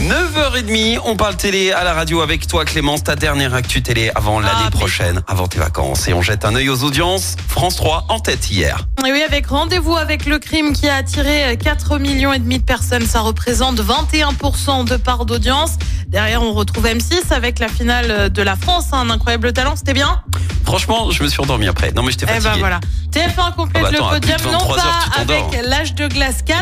9h30, on parle télé à la radio avec toi Clémence, ta dernière actu télé avant l'année mais- prochaine, avant tes vacances. Et on jette un œil aux audiences. France 3 en tête hier. Et oui, avec rendez-vous avec le crime qui a attiré 4 millions et demi de personnes, ça représente 21% de part d'audience. Derrière, on retrouve M6 avec la finale de la France, hein, un incroyable talent, c'était bien? Franchement, je me suis endormi après. Non mais j'étais Eh fatigué. ben voilà. TF1 complète Ah bah attends, le podium, non 23 heures, tu pas avec L'âge de glace 4,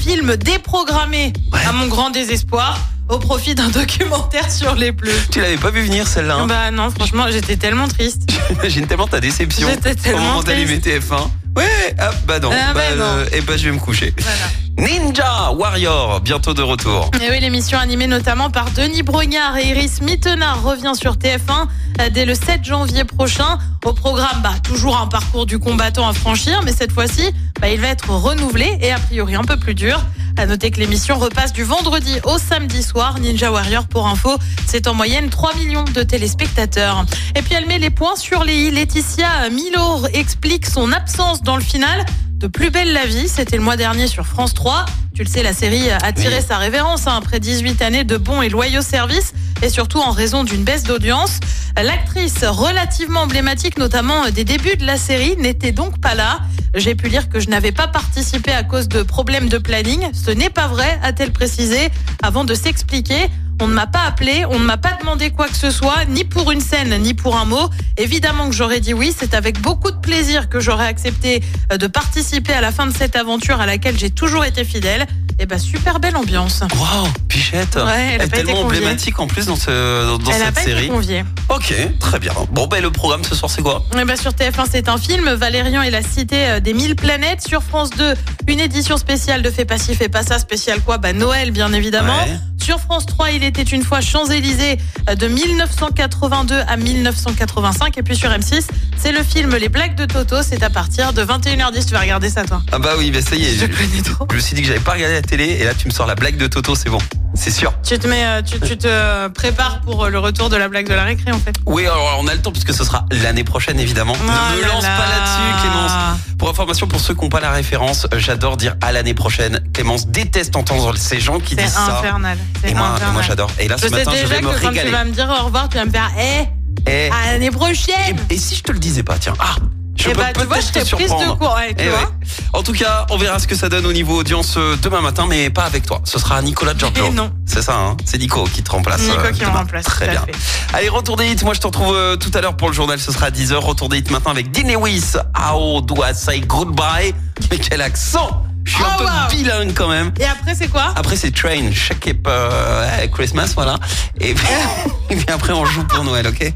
film déprogrammé, Ouais. à mon grand désespoir, au profit d'un documentaire sur les bleus. Tu l'avais pas vu venir celle-là hein Bah non, franchement, j'étais tellement triste. J'imagine tellement ta déception J'étais au tellement moment d'allumer TF1. Ouais, ah, bah non. Ah, bah non. euh, eh bah je vais me coucher. Voilà. Ninja Warrior, bientôt de retour. Et oui, l'émission animée notamment par Denis Brognard et Iris Mittenard revient sur TF1 euh, dès le 7 janvier prochain. Au programme, bah, toujours un parcours du combattant à franchir, mais cette fois-ci, bah, il va être renouvelé et a priori un peu plus dur. À noter que l'émission repasse du vendredi au samedi soir. Ninja Warrior, pour info, c'est en moyenne 3 millions de téléspectateurs. Et puis elle met les points sur les i. Laetitia Milo explique son absence dans le final de Plus belle la vie. C'était le mois dernier sur France 3. Tu le sais, la série a tiré Oui. sa révérence hein, après 18 années de bons et loyaux services et surtout en raison d'une baisse d'audience. L'actrice relativement emblématique, notamment des débuts de la série, n'était donc pas là. J'ai pu lire que je n'avais pas participé à cause de problèmes de planning. Ce n'est pas vrai, a-t-elle précisé, avant de s'expliquer. On ne m'a pas appelé, on ne m'a pas demandé quoi que ce soit, ni pour une scène, ni pour un mot. Évidemment que j'aurais dit oui, c'est avec beaucoup de plaisir que j'aurais accepté euh, de participer à la fin de cette aventure à laquelle j'ai toujours été fidèle. Et bah super belle ambiance. Waouh, Pichette. Ouais, elle a est été tellement emblématique en plus dans, ce, dans Elle cette pas été série. conviée. Ok, très bien. Bon, ben le programme ce soir, c'est quoi? Eh ben, sur TF1, c'est un film, Valérian et la cité euh, des mille planètes. Sur France 2, une édition spéciale de Fais pas ci, fais pas ça. Spécial quoi? Bah Noël, bien évidemment. Ouais. Sur France 3, il était une fois Champs-Élysées euh, de 1982 à 1985. Et puis sur M6, c'est le film Les Blagues de Toto. C'est à partir de 21h10. Tu vas regarder ça, toi Ah bah oui, mais ça y est. Je connais trop. Je me suis dit que j'avais pas regardé la télé et là tu me sors la blague de Toto, c'est bon. C'est sûr. Tu te, mets, euh, tu, tu te prépares pour euh, le retour de la blague de la récré, en fait. Oui, alors on a le temps puisque ce sera l'année prochaine évidemment. Oh ne me lance là. pas là-dessus, Clémence. Pour information, pour ceux qui n'ont pas la référence, euh, j'adore dire à l'année prochaine. Clémence déteste entendre ces gens qui disent ça. infernal. C'est Et moi, et infernal. moi j'adore. Et là Je ce sais matin, je déjà vais que me quand tu vas me dire au revoir, tu vas me faire Eh, Eh, à l'année prochaine et, et si je te le disais pas, tiens. Ah, je Eh peux bah, tu vois, je te t'ai prise de surprendre. court. Ouais, tu Eh vois ouais. En tout cas, on verra ce que ça donne au niveau audience euh, demain matin, mais pas avec toi. Ce sera Nicolas Giorgio. Non. C'est ça, hein c'est Nico qui te remplace. Nico euh, qui me remplace, Très bien. fait. Allez, retour des hits. Moi, je te retrouve euh, tout à l'heure pour le journal. Ce sera à 10h. Retour des hits maintenant avec Dean Lewis. How do I say goodbye Mais quel accent Je suis un Oh, peu wow. bilingue quand même. Et après, c'est quoi? Après, c'est Train, Shake It euh, Christmas, voilà. Et puis, et puis après, on joue pour Noël, ok?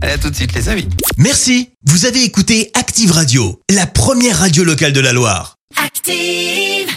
Allez, à tout de suite, les amis. Merci. Vous avez écouté Active Radio, la première radio locale de la Loire. Active.